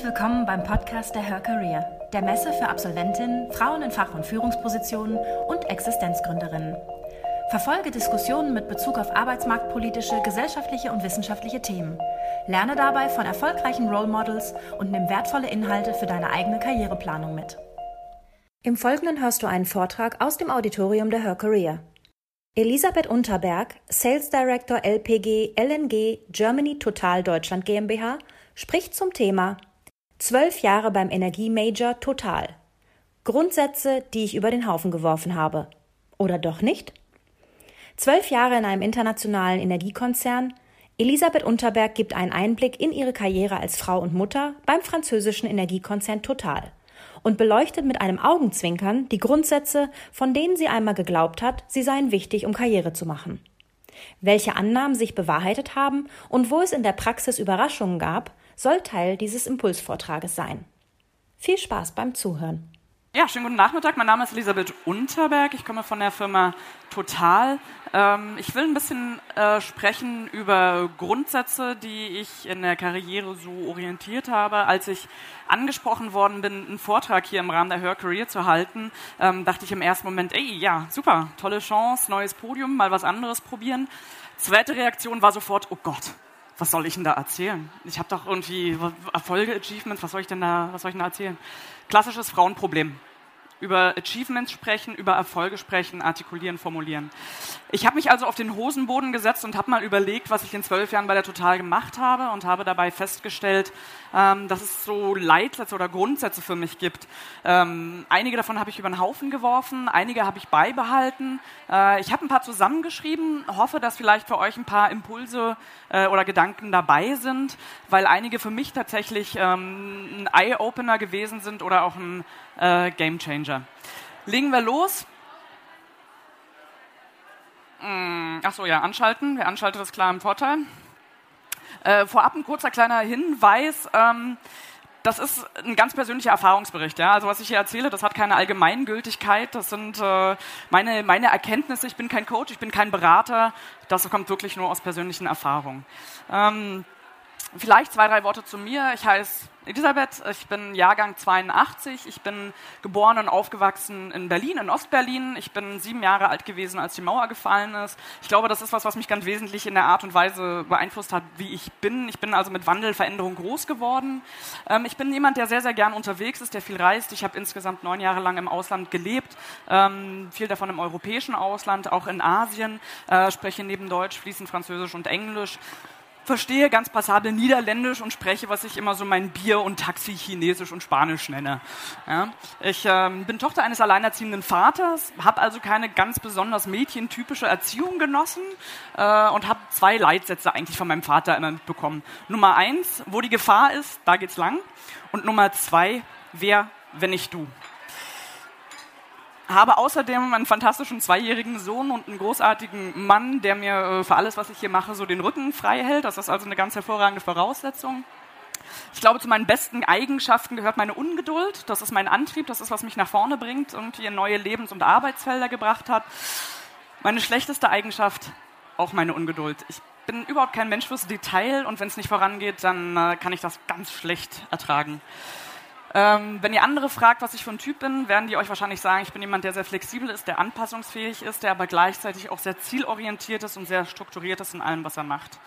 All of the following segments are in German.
Herzlich willkommen beim Podcast der Her Career, der Messe für Absolventinnen, Frauen in Fach- und Führungspositionen und Existenzgründerinnen. Verfolge Diskussionen mit Bezug auf arbeitsmarktpolitische, gesellschaftliche und wissenschaftliche Themen. Lerne dabei von erfolgreichen Role Models und nimm wertvolle Inhalte für deine eigene Karriereplanung mit. Im Folgenden hörst du einen Vortrag aus dem Auditorium der Her Career. Elisabeth Unterberg, Sales Director LPG LNG Germany Total Deutschland GmbH, spricht zum Thema Zwölf Jahre beim Energiemajor Total. Grundsätze, die ich über den Haufen geworfen habe. Oder doch nicht? Zwölf Jahre in einem internationalen Energiekonzern. Elisabeth Unterberg gibt einen Einblick in ihre Karriere als Frau und Mutter beim französischen Energiekonzern Total und beleuchtet mit einem Augenzwinkern die Grundsätze, von denen sie einmal geglaubt hat, sie seien wichtig, um Karriere zu machen. Welche Annahmen sich bewahrheitet haben und wo es in der Praxis Überraschungen gab, soll Teil dieses Impulsvortrages sein. Viel Spaß beim Zuhören. Ja, schönen guten Nachmittag. Mein Name ist Elisabeth Unterberg. Ich komme von der Firma Total. Ähm, ich will ein bisschen äh, sprechen über Grundsätze, die ich in der Karriere so orientiert habe. Als ich angesprochen worden bin, einen Vortrag hier im Rahmen der Her Career zu halten, ähm, dachte ich im ersten Moment, ey, ja, super, tolle Chance, neues Podium, mal was anderes probieren. Zweite Reaktion war sofort, oh Gott, was soll ich denn da erzählen? Ich habe doch irgendwie Erfolge, Achievements, was soll ich denn da, was soll ich denn da erzählen? Klassisches Frauenproblem über Achievements sprechen, über Erfolge sprechen, artikulieren, formulieren. Ich habe mich also auf den Hosenboden gesetzt und habe mal überlegt, was ich in zwölf Jahren bei der Total gemacht habe und habe dabei festgestellt, ähm, dass es so Leitsätze oder Grundsätze für mich gibt. Ähm, einige davon habe ich über den Haufen geworfen, einige habe ich beibehalten. Äh, ich habe ein paar zusammengeschrieben, hoffe, dass vielleicht für euch ein paar Impulse äh, oder Gedanken dabei sind, weil einige für mich tatsächlich ähm, ein Eye-Opener gewesen sind oder auch ein äh, Gamechanger. Legen wir los. Hm, Achso, ja, anschalten. Wer anschaltet, ist klar im Vorteil. Äh, vorab ein kurzer kleiner Hinweis. Ähm, das ist ein ganz persönlicher Erfahrungsbericht. Ja? Also was ich hier erzähle, das hat keine Allgemeingültigkeit. Das sind äh, meine, meine Erkenntnisse. Ich bin kein Coach, ich bin kein Berater. Das kommt wirklich nur aus persönlichen Erfahrungen. Ähm, vielleicht zwei, drei Worte zu mir. Ich heiße Elisabeth, ich bin Jahrgang 82, ich bin geboren und aufgewachsen in Berlin, in Ostberlin. Ich bin sieben Jahre alt gewesen, als die Mauer gefallen ist. Ich glaube, das ist was, was mich ganz wesentlich in der Art und Weise beeinflusst hat, wie ich bin. Ich bin also mit Wandel, Veränderung groß geworden. Ähm, ich bin jemand, der sehr, sehr gern unterwegs ist, der viel reist. Ich habe insgesamt neun Jahre lang im Ausland gelebt, ähm, viel davon im europäischen Ausland, auch in Asien, äh, spreche neben Deutsch fließend Französisch und Englisch verstehe ganz passabel Niederländisch und spreche, was ich immer so mein Bier und Taxi Chinesisch und Spanisch nenne. Ja? Ich ähm, bin Tochter eines alleinerziehenden Vaters, habe also keine ganz besonders mädchentypische Erziehung genossen äh, und habe zwei Leitsätze eigentlich von meinem Vater immer mitbekommen. Nummer eins, wo die Gefahr ist, da geht's lang. Und Nummer zwei, wer, wenn nicht du habe außerdem einen fantastischen zweijährigen Sohn und einen großartigen Mann, der mir äh, für alles, was ich hier mache, so den Rücken frei hält. Das ist also eine ganz hervorragende Voraussetzung. Ich glaube, zu meinen besten Eigenschaften gehört meine Ungeduld. Das ist mein Antrieb, das ist, was mich nach vorne bringt und in neue Lebens- und Arbeitsfelder gebracht hat. Meine schlechteste Eigenschaft, auch meine Ungeduld. Ich bin überhaupt kein Mensch fürs Detail und wenn es nicht vorangeht, dann äh, kann ich das ganz schlecht ertragen. Ähm, wenn ihr andere fragt, was ich für ein Typ bin, werden die euch wahrscheinlich sagen, ich bin jemand, der sehr flexibel ist, der anpassungsfähig ist, der aber gleichzeitig auch sehr zielorientiert ist und sehr strukturiert ist in allem, was er macht.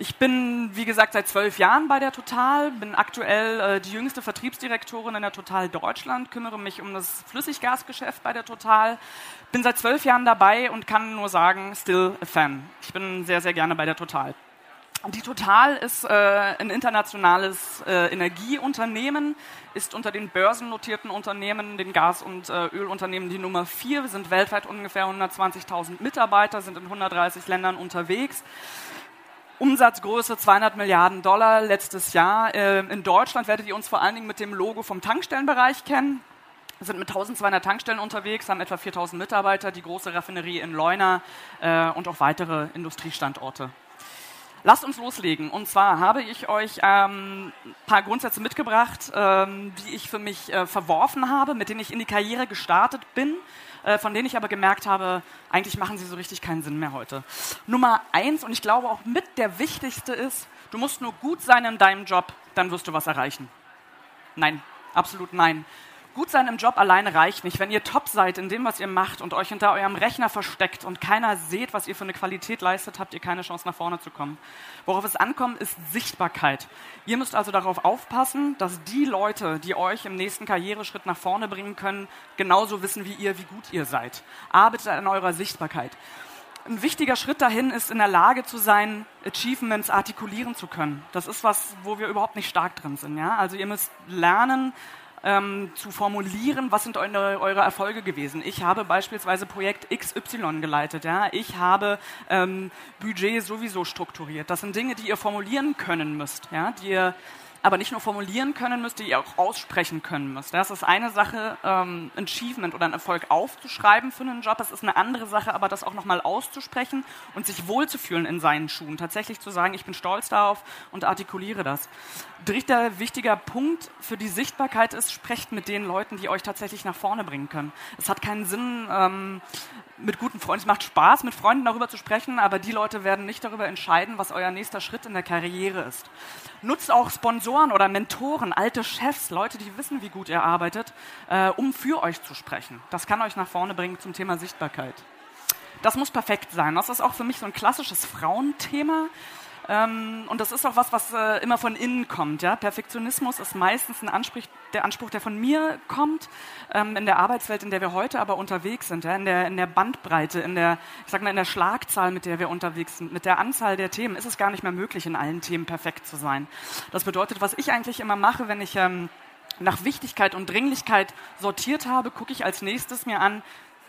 Ich bin, wie gesagt, seit zwölf Jahren bei der Total, bin aktuell äh, die jüngste Vertriebsdirektorin in der Total Deutschland, kümmere mich um das Flüssiggasgeschäft bei der Total, bin seit zwölf Jahren dabei und kann nur sagen, still a fan. Ich bin sehr, sehr gerne bei der Total. Die Total ist äh, ein internationales äh, Energieunternehmen, ist unter den börsennotierten Unternehmen, den Gas- und äh, Ölunternehmen die Nummer vier. Wir sind weltweit ungefähr 120.000 Mitarbeiter, sind in 130 Ländern unterwegs. Umsatzgröße 200 Milliarden Dollar letztes Jahr. Äh, in Deutschland werdet ihr uns vor allen Dingen mit dem Logo vom Tankstellenbereich kennen. Wir sind mit 1200 Tankstellen unterwegs, haben etwa 4000 Mitarbeiter, die große Raffinerie in Leuna äh, und auch weitere Industriestandorte. Lasst uns loslegen. Und zwar habe ich euch ähm, ein paar Grundsätze mitgebracht, ähm, die ich für mich äh, verworfen habe, mit denen ich in die Karriere gestartet bin, äh, von denen ich aber gemerkt habe, eigentlich machen sie so richtig keinen Sinn mehr heute. Nummer eins, und ich glaube auch mit der wichtigste ist, du musst nur gut sein in deinem Job, dann wirst du was erreichen. Nein, absolut nein. Gut sein im Job alleine reicht nicht. Wenn ihr top seid in dem, was ihr macht und euch hinter eurem Rechner versteckt und keiner seht, was ihr für eine Qualität leistet, habt ihr keine Chance nach vorne zu kommen. Worauf es ankommt, ist Sichtbarkeit. Ihr müsst also darauf aufpassen, dass die Leute, die euch im nächsten Karriereschritt nach vorne bringen können, genauso wissen wie ihr, wie gut ihr seid. Arbeitet an eurer Sichtbarkeit. Ein wichtiger Schritt dahin ist, in der Lage zu sein, Achievements artikulieren zu können. Das ist was, wo wir überhaupt nicht stark drin sind. Ja? Also ihr müsst lernen, ähm, zu formulieren, was sind eure, eure, Erfolge gewesen. Ich habe beispielsweise Projekt XY geleitet. Ja? Ich habe ähm, Budget sowieso strukturiert. Das sind Dinge, die ihr formulieren können müsst, ja? die ihr aber nicht nur formulieren können müsst, ihr auch aussprechen können müsst. Das ist eine Sache, ähm, ein Achievement oder ein Erfolg aufzuschreiben für einen Job. Es ist eine andere Sache, aber das auch nochmal auszusprechen und sich wohlzufühlen in seinen Schuhen. Tatsächlich zu sagen, ich bin stolz darauf und artikuliere das. Dritter wichtiger Punkt für die Sichtbarkeit ist, sprecht mit den Leuten, die euch tatsächlich nach vorne bringen können. Es hat keinen Sinn, ähm, mit guten Freunden, es macht Spaß, mit Freunden darüber zu sprechen, aber die Leute werden nicht darüber entscheiden, was euer nächster Schritt in der Karriere ist. Nutzt auch Sponsoren oder Mentoren, alte Chefs, Leute, die wissen, wie gut ihr arbeitet, äh, um für euch zu sprechen. Das kann euch nach vorne bringen zum Thema Sichtbarkeit. Das muss perfekt sein. Das ist auch für mich so ein klassisches Frauenthema. Ähm, und das ist auch was, was äh, immer von innen kommt. Ja? Perfektionismus ist meistens ein Anspruch, der Anspruch, der von mir kommt, ähm, in der Arbeitswelt, in der wir heute aber unterwegs sind, ja? in, der, in der Bandbreite, in der, ich sag mal, in der Schlagzahl, mit der wir unterwegs sind, mit der Anzahl der Themen, ist es gar nicht mehr möglich, in allen Themen perfekt zu sein. Das bedeutet, was ich eigentlich immer mache, wenn ich ähm, nach Wichtigkeit und Dringlichkeit sortiert habe, gucke ich als nächstes mir an,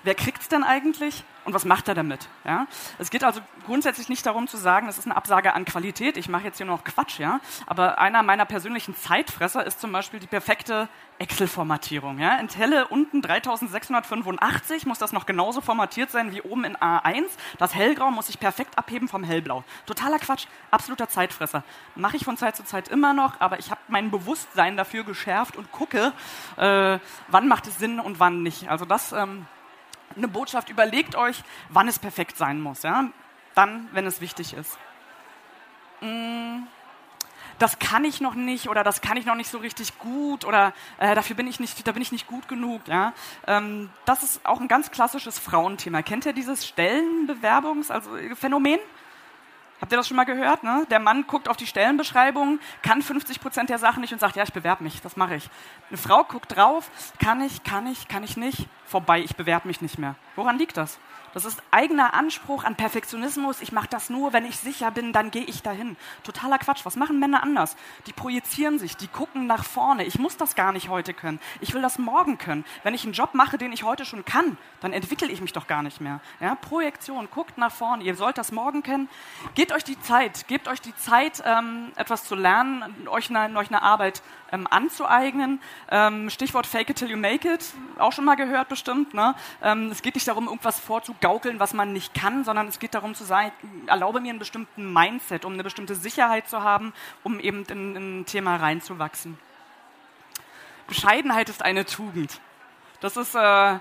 wer kriegt es denn eigentlich und was macht er damit? Ja? Es geht also grundsätzlich nicht darum zu sagen, es ist eine Absage an Qualität, ich mache jetzt hier nur noch Quatsch, ja? aber einer meiner persönlichen Zeitfresser ist zum Beispiel die perfekte Excel-Formatierung. Ja? In Telle unten 3685 muss das noch genauso formatiert sein wie oben in A1. Das Hellgrau muss sich perfekt abheben vom Hellblau. Totaler Quatsch, absoluter Zeitfresser. Mache ich von Zeit zu Zeit immer noch, aber ich habe mein Bewusstsein dafür geschärft und gucke, äh, wann macht es Sinn und wann nicht. Also das... Ähm, eine Botschaft, überlegt euch, wann es perfekt sein muss. Ja? Dann, wenn es wichtig ist. Mm, das kann ich noch nicht oder das kann ich noch nicht so richtig gut oder äh, dafür bin ich nicht, da bin ich nicht gut genug. Ja? Ähm, das ist auch ein ganz klassisches Frauenthema. Kennt ihr dieses Stellenbewerbungs-, also Phänomen? Habt ihr das schon mal gehört? Ne? Der Mann guckt auf die Stellenbeschreibung, kann 50 Prozent der Sachen nicht und sagt, ja, ich bewerbe mich, das mache ich. Eine Frau guckt drauf, kann ich, kann ich, kann ich nicht, vorbei, ich bewerbe mich nicht mehr. Woran liegt das? Das ist eigener Anspruch an Perfektionismus. Ich mache das nur, wenn ich sicher bin, dann gehe ich dahin. Totaler Quatsch. Was machen Männer anders? Die projizieren sich, die gucken nach vorne. Ich muss das gar nicht heute können. Ich will das morgen können. Wenn ich einen Job mache, den ich heute schon kann, dann entwickle ich mich doch gar nicht mehr. Ja? Projektion, guckt nach vorne. Ihr sollt das morgen kennen. Gebt euch die Zeit. Gebt euch die Zeit, ähm, etwas zu lernen, euch eine, euch eine Arbeit ähm, anzueignen. Ähm, Stichwort Fake it till you make it. Auch schon mal gehört bestimmt. Ne? Ähm, es geht nicht darum, irgendwas vorzugeben gaukeln, was man nicht kann, sondern es geht darum zu sagen, erlaube mir einen bestimmten Mindset, um eine bestimmte Sicherheit zu haben, um eben in, in ein Thema reinzuwachsen. Bescheidenheit ist eine Tugend. Das ist äh,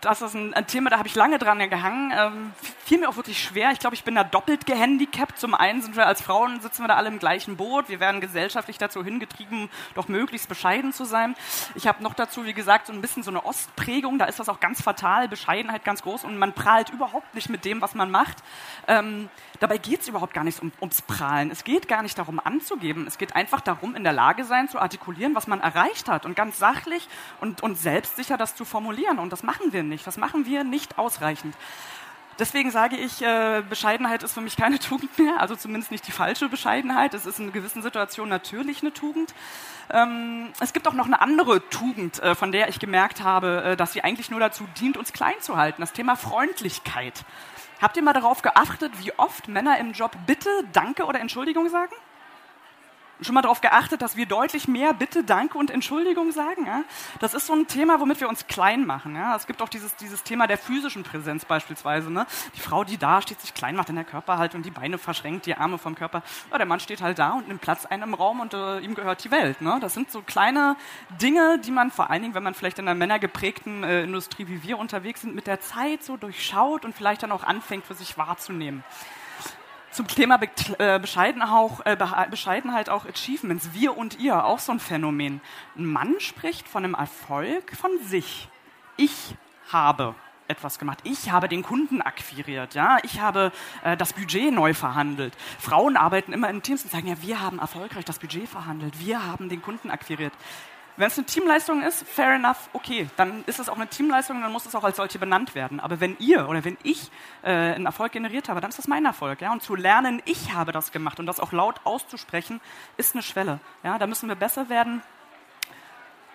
das ist ein, ein, Thema, da habe ich lange dran gehangen. Ähm, fiel mir auch wirklich schwer. Ich glaube, ich bin da doppelt gehandicapt. Zum einen sind wir als Frauen, sitzen wir da alle im gleichen Boot. Wir werden gesellschaftlich dazu hingetrieben, doch möglichst bescheiden zu sein. Ich habe noch dazu, wie gesagt, so ein bisschen so eine Ostprägung. Da ist das auch ganz fatal. Bescheidenheit ganz groß und man prahlt überhaupt nicht mit dem, was man macht. Ähm, dabei geht es überhaupt gar nicht um, ums Prahlen. Es geht gar nicht darum, anzugeben. Es geht einfach darum, in der Lage sein, zu artikulieren, was man erreicht hat und ganz sachlich und, und selbstsicher das zu formulieren. Und das machen wir nicht. Das machen wir nicht ausreichend. Deswegen sage ich, äh, Bescheidenheit ist für mich keine Tugend mehr, also zumindest nicht die falsche Bescheidenheit. Es ist in gewissen Situationen natürlich eine Tugend. Ähm, es gibt auch noch eine andere Tugend, äh, von der ich gemerkt habe, äh, dass sie eigentlich nur dazu dient, uns klein zu halten. Das Thema Freundlichkeit. Habt ihr mal darauf geachtet, wie oft Männer im Job Bitte, Danke oder Entschuldigung sagen? Schon mal darauf geachtet, dass wir deutlich mehr Bitte, Danke und Entschuldigung sagen? Ja? Das ist so ein Thema, womit wir uns klein machen. Ja? Es gibt auch dieses, dieses Thema der physischen Präsenz beispielsweise. Ne? Die Frau, die da steht, sich klein macht in der Körperhaltung, die Beine verschränkt, die Arme vom Körper. Ja, der Mann steht halt da und nimmt Platz ein im Raum und äh, ihm gehört die Welt. Ne? Das sind so kleine Dinge, die man vor allen Dingen, wenn man vielleicht in einer männergeprägten äh, Industrie wie wir unterwegs sind, mit der Zeit so durchschaut und vielleicht dann auch anfängt, für sich wahrzunehmen. Zum Thema Be äh, äh, Bescheidenheit auch Achievements, wir und ihr, auch so ein Phänomen. Ein Mann spricht von einem Erfolg von sich. Ich habe etwas gemacht. Ich habe den Kunden akquiriert, ja, ich habe äh, das Budget neu verhandelt. Frauen arbeiten immer in Teams und sagen, ja, wir haben erfolgreich das Budget verhandelt, wir haben den Kunden akquiriert. Wenn es eine Teamleistung ist, fair enough, okay, dann ist es auch eine Teamleistung, und dann muss es auch als solche benannt werden. Aber wenn ihr oder wenn ich äh, einen Erfolg generiert habe, dann ist das mein Erfolg. Ja? Und zu lernen, ich habe das gemacht und das auch laut auszusprechen, ist eine Schwelle. Ja? Da müssen wir besser werden.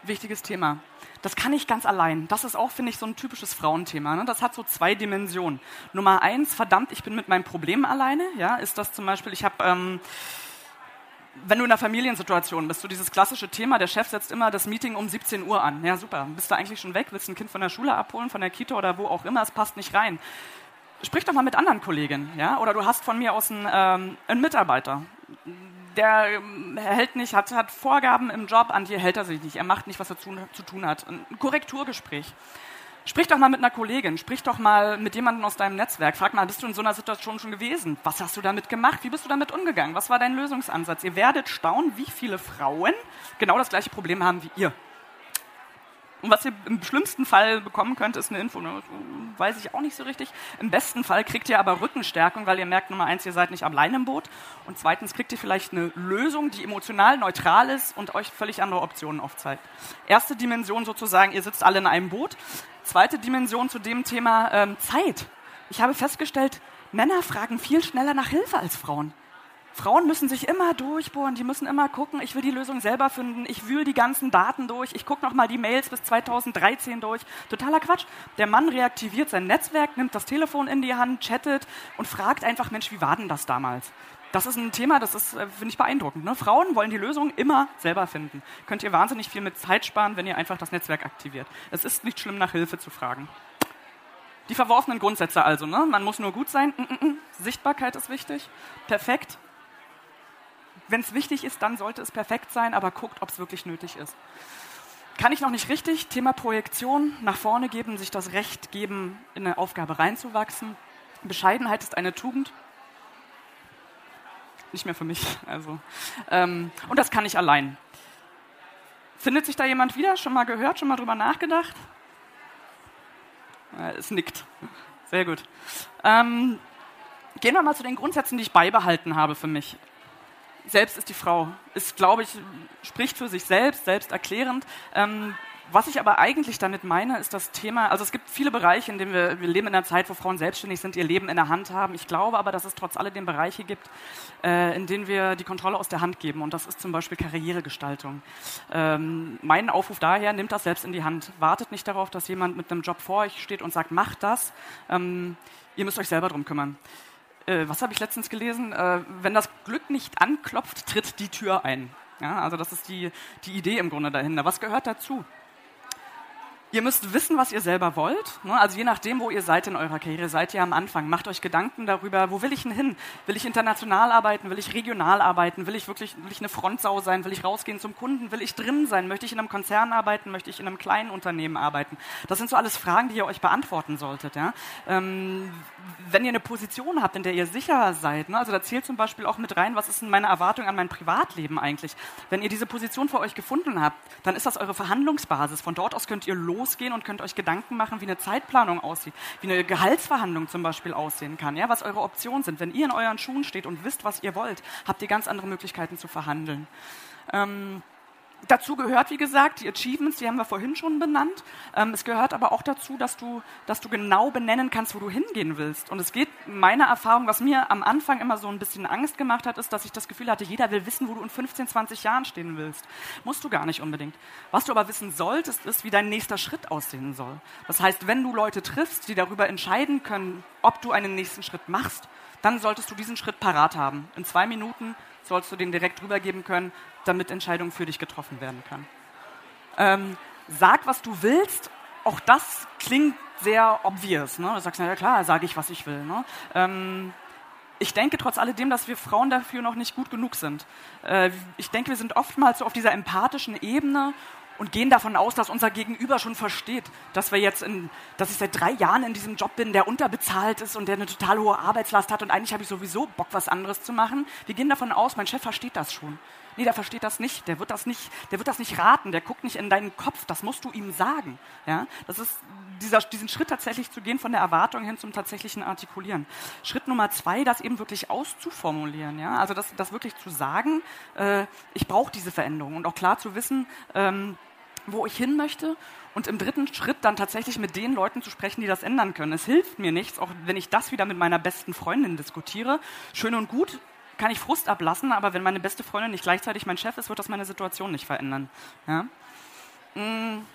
Wichtiges Thema. Das kann ich ganz allein. Das ist auch, finde ich, so ein typisches Frauenthema. Ne? Das hat so zwei Dimensionen. Nummer eins, verdammt, ich bin mit meinem Problem alleine. Ja? Ist das zum Beispiel, ich habe... Ähm, wenn du in einer Familiensituation bist, so dieses klassische Thema, der Chef setzt immer das Meeting um 17 Uhr an. Ja, super. Bist du eigentlich schon weg? Willst ein Kind von der Schule abholen, von der Kita oder wo auch immer? Es passt nicht rein. Sprich doch mal mit anderen Kolleginnen, ja? Oder du hast von mir aus einen, ähm, einen Mitarbeiter, der ähm, hält nicht, hat, hat Vorgaben im Job, an die hält er sich nicht. Er macht nicht, was er zu, zu tun hat. Ein Korrekturgespräch. Sprich doch mal mit einer Kollegin, sprich doch mal mit jemandem aus deinem Netzwerk. Frag mal, bist du in so einer Situation schon gewesen? Was hast du damit gemacht? Wie bist du damit umgegangen? Was war dein Lösungsansatz? Ihr werdet staunen, wie viele Frauen genau das gleiche Problem haben wie ihr. Und was ihr im schlimmsten Fall bekommen könnt, ist eine Info. Ne? Weiß ich auch nicht so richtig. Im besten Fall kriegt ihr aber Rückenstärkung, weil ihr merkt, Nummer eins, ihr seid nicht allein im Boot. Und zweitens kriegt ihr vielleicht eine Lösung, die emotional neutral ist und euch völlig andere Optionen aufzeigt. Erste Dimension sozusagen, ihr sitzt alle in einem Boot. Zweite Dimension zu dem Thema ähm, Zeit. Ich habe festgestellt, Männer fragen viel schneller nach Hilfe als Frauen. Frauen müssen sich immer durchbohren, die müssen immer gucken, ich will die Lösung selber finden, ich wühle die ganzen Daten durch, ich gucke nochmal die Mails bis 2013 durch. Totaler Quatsch. Der Mann reaktiviert sein Netzwerk, nimmt das Telefon in die Hand, chattet und fragt einfach, Mensch, wie war denn das damals? Das ist ein Thema, das ist, äh, finde ich, beeindruckend. Ne? Frauen wollen die Lösung immer selber finden. Könnt ihr wahnsinnig viel mit Zeit sparen, wenn ihr einfach das Netzwerk aktiviert. Es ist nicht schlimm, nach Hilfe zu fragen. Die verworfenen Grundsätze also. Ne? Man muss nur gut sein. Mm -mm -mm. Sichtbarkeit ist wichtig. Perfekt wenn es wichtig ist, dann sollte es perfekt sein, aber guckt, ob es wirklich nötig ist. Kann ich noch nicht richtig. Thema Projektion, nach vorne geben, sich das Recht geben, in eine Aufgabe reinzuwachsen. Bescheidenheit ist eine Tugend. Nicht mehr für mich. Also, ähm, und das kann ich allein. Findet sich da jemand wieder? Schon mal gehört, schon mal drüber nachgedacht? Äh, es nickt. Sehr gut. Ähm, gehen wir mal zu den Grundsätzen, die ich beibehalten habe für mich selbst ist die Frau. Ist, glaube ich, spricht für sich selbst, selbsterklärend. Ähm, was ich aber eigentlich damit meine, ist das Thema, also es gibt viele Bereiche, in denen wir, wir leben in einer Zeit, wo Frauen selbstständig sind, ihr Leben in der Hand haben. Ich glaube aber, dass es trotz alledem Bereiche gibt, äh, in denen wir die Kontrolle aus der Hand geben. Und das ist zum Beispiel Karrieregestaltung. Ähm, mein Aufruf daher, nimmt das selbst in die Hand. Wartet nicht darauf, dass jemand mit einem Job vor euch steht und sagt, macht das. Ähm, ihr müsst euch selber drum kümmern äh, was habe ich letztens gelesen? Äh, wenn das Glück nicht anklopft, tritt die Tür ein. Ja, also das ist die, die Idee im Grunde dahinter. Was gehört dazu? Ihr müsst wissen, was ihr selber wollt. Ne? Also je nachdem, wo ihr seid in eurer Karriere, seid ihr am Anfang. Macht euch Gedanken darüber, wo will ich denn hin? Will ich international arbeiten? Will ich regional arbeiten? Will ich wirklich will ich eine Frontsau sein? Will ich rausgehen zum Kunden? Will ich drin sein? Möchte ich in einem Konzern arbeiten? Möchte ich in einem kleinen Unternehmen arbeiten? Das sind so alles Fragen, die ihr euch beantworten solltet. Ja? Ähm, wenn ihr eine Position habt, in der ihr sicher seid, ne? also da zählt zum Beispiel auch mit rein, was ist denn meine Erwartung an mein Privatleben eigentlich? Wenn ihr diese Position für euch gefunden habt, dann ist das eure Verhandlungsbasis. Von dort aus könnt ihr los losgehen und könnt euch Gedanken machen, wie eine Zeitplanung aussieht, wie eine Gehaltsverhandlung zum Beispiel aussehen kann, ja, was eure Optionen sind. Wenn ihr in euren Schuhen steht und wisst, was ihr wollt, habt ihr ganz andere Möglichkeiten zu verhandeln. Ähm, Dazu gehört, wie gesagt, die Achievements, die haben wir vorhin schon benannt. Ähm, es gehört aber auch dazu, dass du, dass du genau benennen kannst, wo du hingehen willst. Und es geht, meine Erfahrung, was mir am Anfang immer so ein bisschen Angst gemacht hat, ist, dass ich das Gefühl hatte, jeder will wissen, wo du in 15, 20 Jahren stehen willst. Musst du gar nicht unbedingt. Was du aber wissen solltest, ist, wie dein nächster Schritt aussehen soll. Das heißt, wenn du Leute triffst, die darüber entscheiden können, ob du einen nächsten Schritt machst, dann solltest du diesen Schritt parat haben. In zwei Minuten sollst du den direkt rübergeben können, damit Entscheidungen für dich getroffen werden können. Ähm, sag, was du willst. Auch das klingt sehr obvious. Ne? Du sagst, na ja klar, sage ich, was ich will. Ne? Ähm, ich denke trotz alledem, dass wir Frauen dafür noch nicht gut genug sind. Äh, ich denke, wir sind oftmals so auf dieser empathischen Ebene und gehen davon aus, dass unser Gegenüber schon versteht, dass wir jetzt in, dass ich seit drei Jahren in diesem Job bin, der unterbezahlt ist und der eine total hohe Arbeitslast hat und eigentlich habe ich sowieso Bock, was anderes zu machen. Wir gehen davon aus, mein Chef versteht das schon. Nee, der versteht das nicht. Der wird das nicht, der wird das nicht raten. Der guckt nicht in deinen Kopf. Das musst du ihm sagen. Ja, das ist dieser, diesen Schritt tatsächlich zu gehen von der Erwartung hin zum tatsächlichen Artikulieren. Schritt Nummer zwei, das eben wirklich auszuformulieren. Ja, also das, das wirklich zu sagen. Äh, ich brauche diese Veränderung und auch klar zu wissen. Ähm, wo ich hin möchte und im dritten Schritt dann tatsächlich mit den Leuten zu sprechen, die das ändern können. Es hilft mir nichts, auch wenn ich das wieder mit meiner besten Freundin diskutiere. Schön und gut, kann ich Frust ablassen, aber wenn meine beste Freundin nicht gleichzeitig mein Chef ist, wird das meine Situation nicht verändern. Ja? Hm.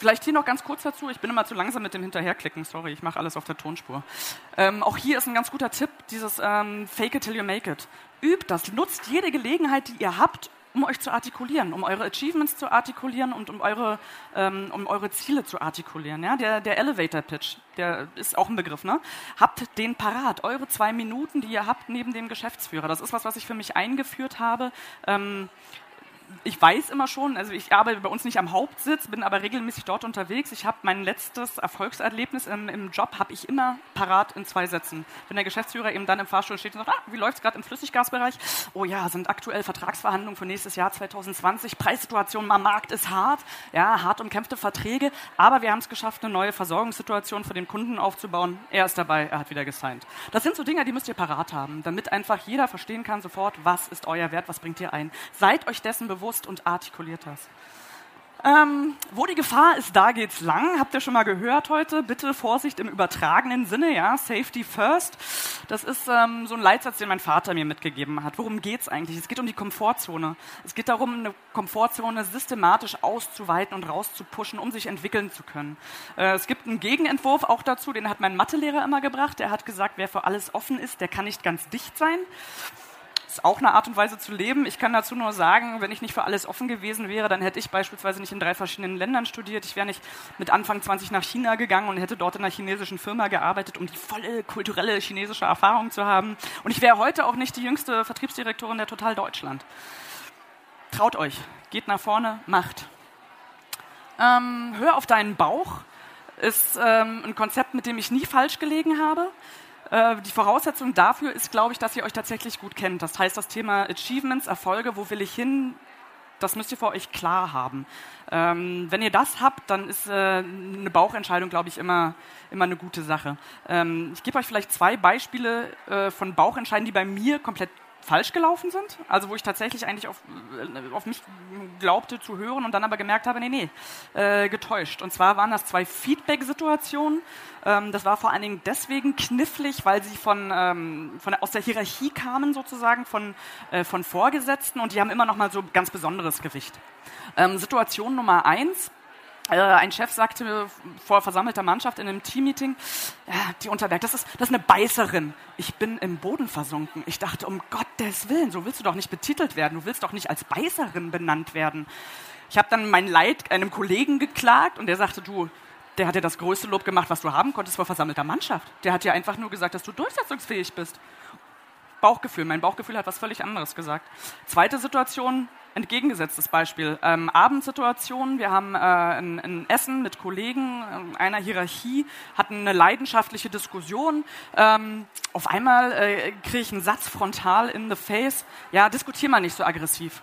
Vielleicht hier noch ganz kurz dazu. Ich bin immer zu langsam mit dem Hinterherklicken. Sorry, ich mache alles auf der Tonspur. Ähm, auch hier ist ein ganz guter Tipp, dieses ähm, Fake it till you make it. Übt das, nutzt jede Gelegenheit, die ihr habt, um euch zu artikulieren, um eure Achievements zu artikulieren und um eure, ähm, um eure Ziele zu artikulieren. Ja? Der, der Elevator Pitch, der ist auch ein Begriff. Ne? Habt den parat, eure zwei Minuten, die ihr habt neben dem Geschäftsführer. Das ist was, was ich für mich eingeführt habe. Ähm, ich weiß immer schon, also ich arbeite bei uns nicht am Hauptsitz, bin aber regelmäßig dort unterwegs. Ich habe mein letztes Erfolgserlebnis im, im Job, habe ich immer parat in zwei Sätzen. Wenn der Geschäftsführer eben dann im Fahrstuhl steht und sagt, ah, wie läuft es gerade im Flüssiggasbereich? Oh ja, sind aktuell Vertragsverhandlungen für nächstes Jahr 2020. Preissituation am Markt ist hart, ja, hart umkämpfte Verträge, aber wir haben es geschafft, eine neue Versorgungssituation für den Kunden aufzubauen. Er ist dabei, er hat wieder gesigned. Das sind so Dinge, die müsst ihr parat haben, damit einfach jeder verstehen kann sofort, was ist euer Wert, was bringt ihr ein. Seid euch dessen bewusst, bewusst und artikuliert hast. Ähm, wo die Gefahr ist, da geht's lang. Habt ihr schon mal gehört heute? Bitte Vorsicht im übertragenen Sinne, ja. Safety first. Das ist ähm, so ein Leitsatz, den mein Vater mir mitgegeben hat. Worum geht's eigentlich? Es geht um die Komfortzone. Es geht darum, eine Komfortzone systematisch auszuweiten und rauszupushen, um sich entwickeln zu können. Äh, es gibt einen Gegenentwurf auch dazu, den hat mein Mathelehrer immer gebracht. Der hat gesagt, wer für alles offen ist, der kann nicht ganz dicht sein ist auch eine Art und Weise zu leben. Ich kann dazu nur sagen, wenn ich nicht für alles offen gewesen wäre, dann hätte ich beispielsweise nicht in drei verschiedenen Ländern studiert. Ich wäre nicht mit Anfang 20 nach China gegangen und hätte dort in einer chinesischen Firma gearbeitet, um die volle kulturelle chinesische Erfahrung zu haben. Und ich wäre heute auch nicht die jüngste Vertriebsdirektorin der Total Deutschland. Traut euch, geht nach vorne, macht. Ähm, hör auf deinen Bauch ist ähm, ein Konzept, mit dem ich nie falsch gelegen habe. Äh, die Voraussetzung dafür ist, glaube ich, dass ihr euch tatsächlich gut kennt. Das heißt, das Thema Achievements, Erfolge, wo will ich hin, das müsst ihr vor euch klar haben. Ähm, wenn ihr das habt, dann ist äh, eine Bauchentscheidung, glaube ich, immer, immer eine gute Sache. Ähm, ich gebe euch vielleicht zwei Beispiele äh, von Bauchentscheidungen, die bei mir komplett falsch gelaufen sind, also wo ich tatsächlich eigentlich auf, äh, auf mich glaubte zu hören und dann aber gemerkt habe, nee, nee, äh, getäuscht. Und zwar waren das zwei Feedback-Situationen. Ähm, das war vor allen Dingen deswegen knifflig, weil sie von, ähm, von aus der Hierarchie kamen sozusagen, von, äh, von Vorgesetzten und die haben immer noch mal so ganz besonderes Gewicht. Ähm, Situation Nummer eins, ein Chef sagte vor versammelter Mannschaft in einem Teammeeting, ja, die Unterberg, das ist, das ist eine Beißerin. Ich bin im Boden versunken. Ich dachte, um Gottes Willen, so willst du doch nicht betitelt werden. Du willst doch nicht als Beißerin benannt werden. Ich habe dann mein Leid einem Kollegen geklagt und der sagte, du, der hat dir das größte Lob gemacht, was du haben konntest vor versammelter Mannschaft. Der hat dir einfach nur gesagt, dass du durchsetzungsfähig bist. Bauchgefühl. Mein Bauchgefühl hat was völlig anderes gesagt. Zweite Situation, entgegengesetztes Beispiel. Ähm, Abendsituation, wir haben äh, ein, ein, Essen mit Kollegen äh, einer Hierarchie, hatten eine leidenschaftliche Diskussion. Ähm, auf einmal äh, kriege ich einen Satz frontal in the face. Ja, diskutier mal nicht so aggressiv.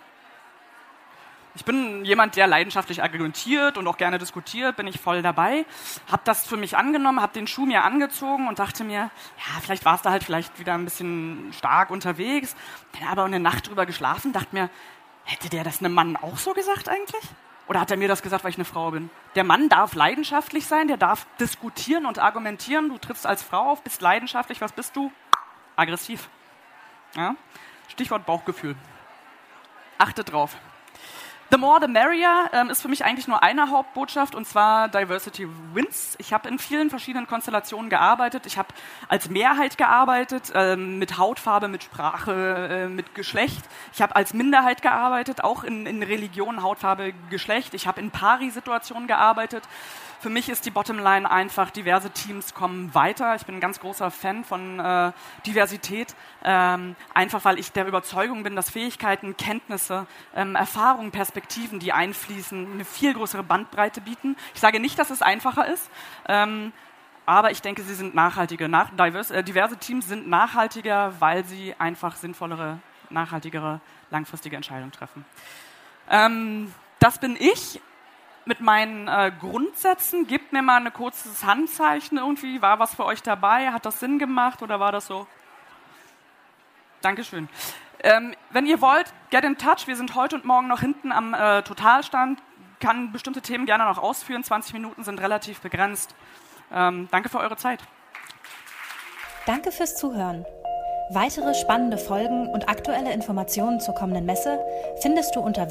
Ich bin jemand, der leidenschaftlich argumentiert und auch gerne diskutiert, bin ich voll dabei. Hab das für mich angenommen, hab den Schuh mir angezogen und dachte mir, ja, vielleicht war es da halt vielleicht wieder ein bisschen stark unterwegs. Dann aber eine Nacht drüber geschlafen, dachte mir, hätte der das einem Mann auch so gesagt eigentlich? Oder hat er mir das gesagt, weil ich eine Frau bin? Der Mann darf leidenschaftlich sein, der darf diskutieren und argumentieren. Du trittst als Frau auf, bist leidenschaftlich. Was bist du? Aggressiv. Ja? Stichwort Bauchgefühl. Achtet drauf. The more the merrier ähm, ist für mich eigentlich nur eine Hauptbotschaft und zwar Diversity wins. Ich habe in vielen verschiedenen Konstellationen gearbeitet. Ich habe als Mehrheit gearbeitet, ähm, mit Hautfarbe, mit Sprache, äh, mit Geschlecht. Ich habe als Minderheit gearbeitet, auch in, in Religion, Hautfarbe, Geschlecht. Ich habe in Pari-Situationen gearbeitet. Für mich ist die Bottomline einfach, diverse Teams kommen weiter. Ich bin ein ganz großer Fan von äh, Diversität, ähm, einfach weil ich der Überzeugung bin, dass Fähigkeiten, Kenntnisse, ähm, Erfahrungen, Perspektiven, die einfließen, eine viel größere Bandbreite bieten. Ich sage nicht, dass es einfacher ist. Ähm, aber ich denke, sie sind nachhaltiger. Nach, diverse, äh, diverse Teams sind nachhaltiger, weil sie einfach sinnvollere, nachhaltigere, langfristige Entscheidungen treffen. Ähm, das bin ich mit meinen äh, Grundsätzen. Gebt mir mal ein kurzes Handzeichen irgendwie. War was für euch dabei? Hat das Sinn gemacht oder war das so? Dankeschön. Ähm, wenn ihr wollt, get in touch. Wir sind heute und morgen noch hinten am äh, Totalstand. Kann bestimmte Themen gerne noch ausführen. 20 Minuten sind relativ begrenzt. Ähm, danke für eure Zeit. Danke fürs Zuhören. Weitere spannende Folgen und aktuelle Informationen zur kommenden Messe findest du unter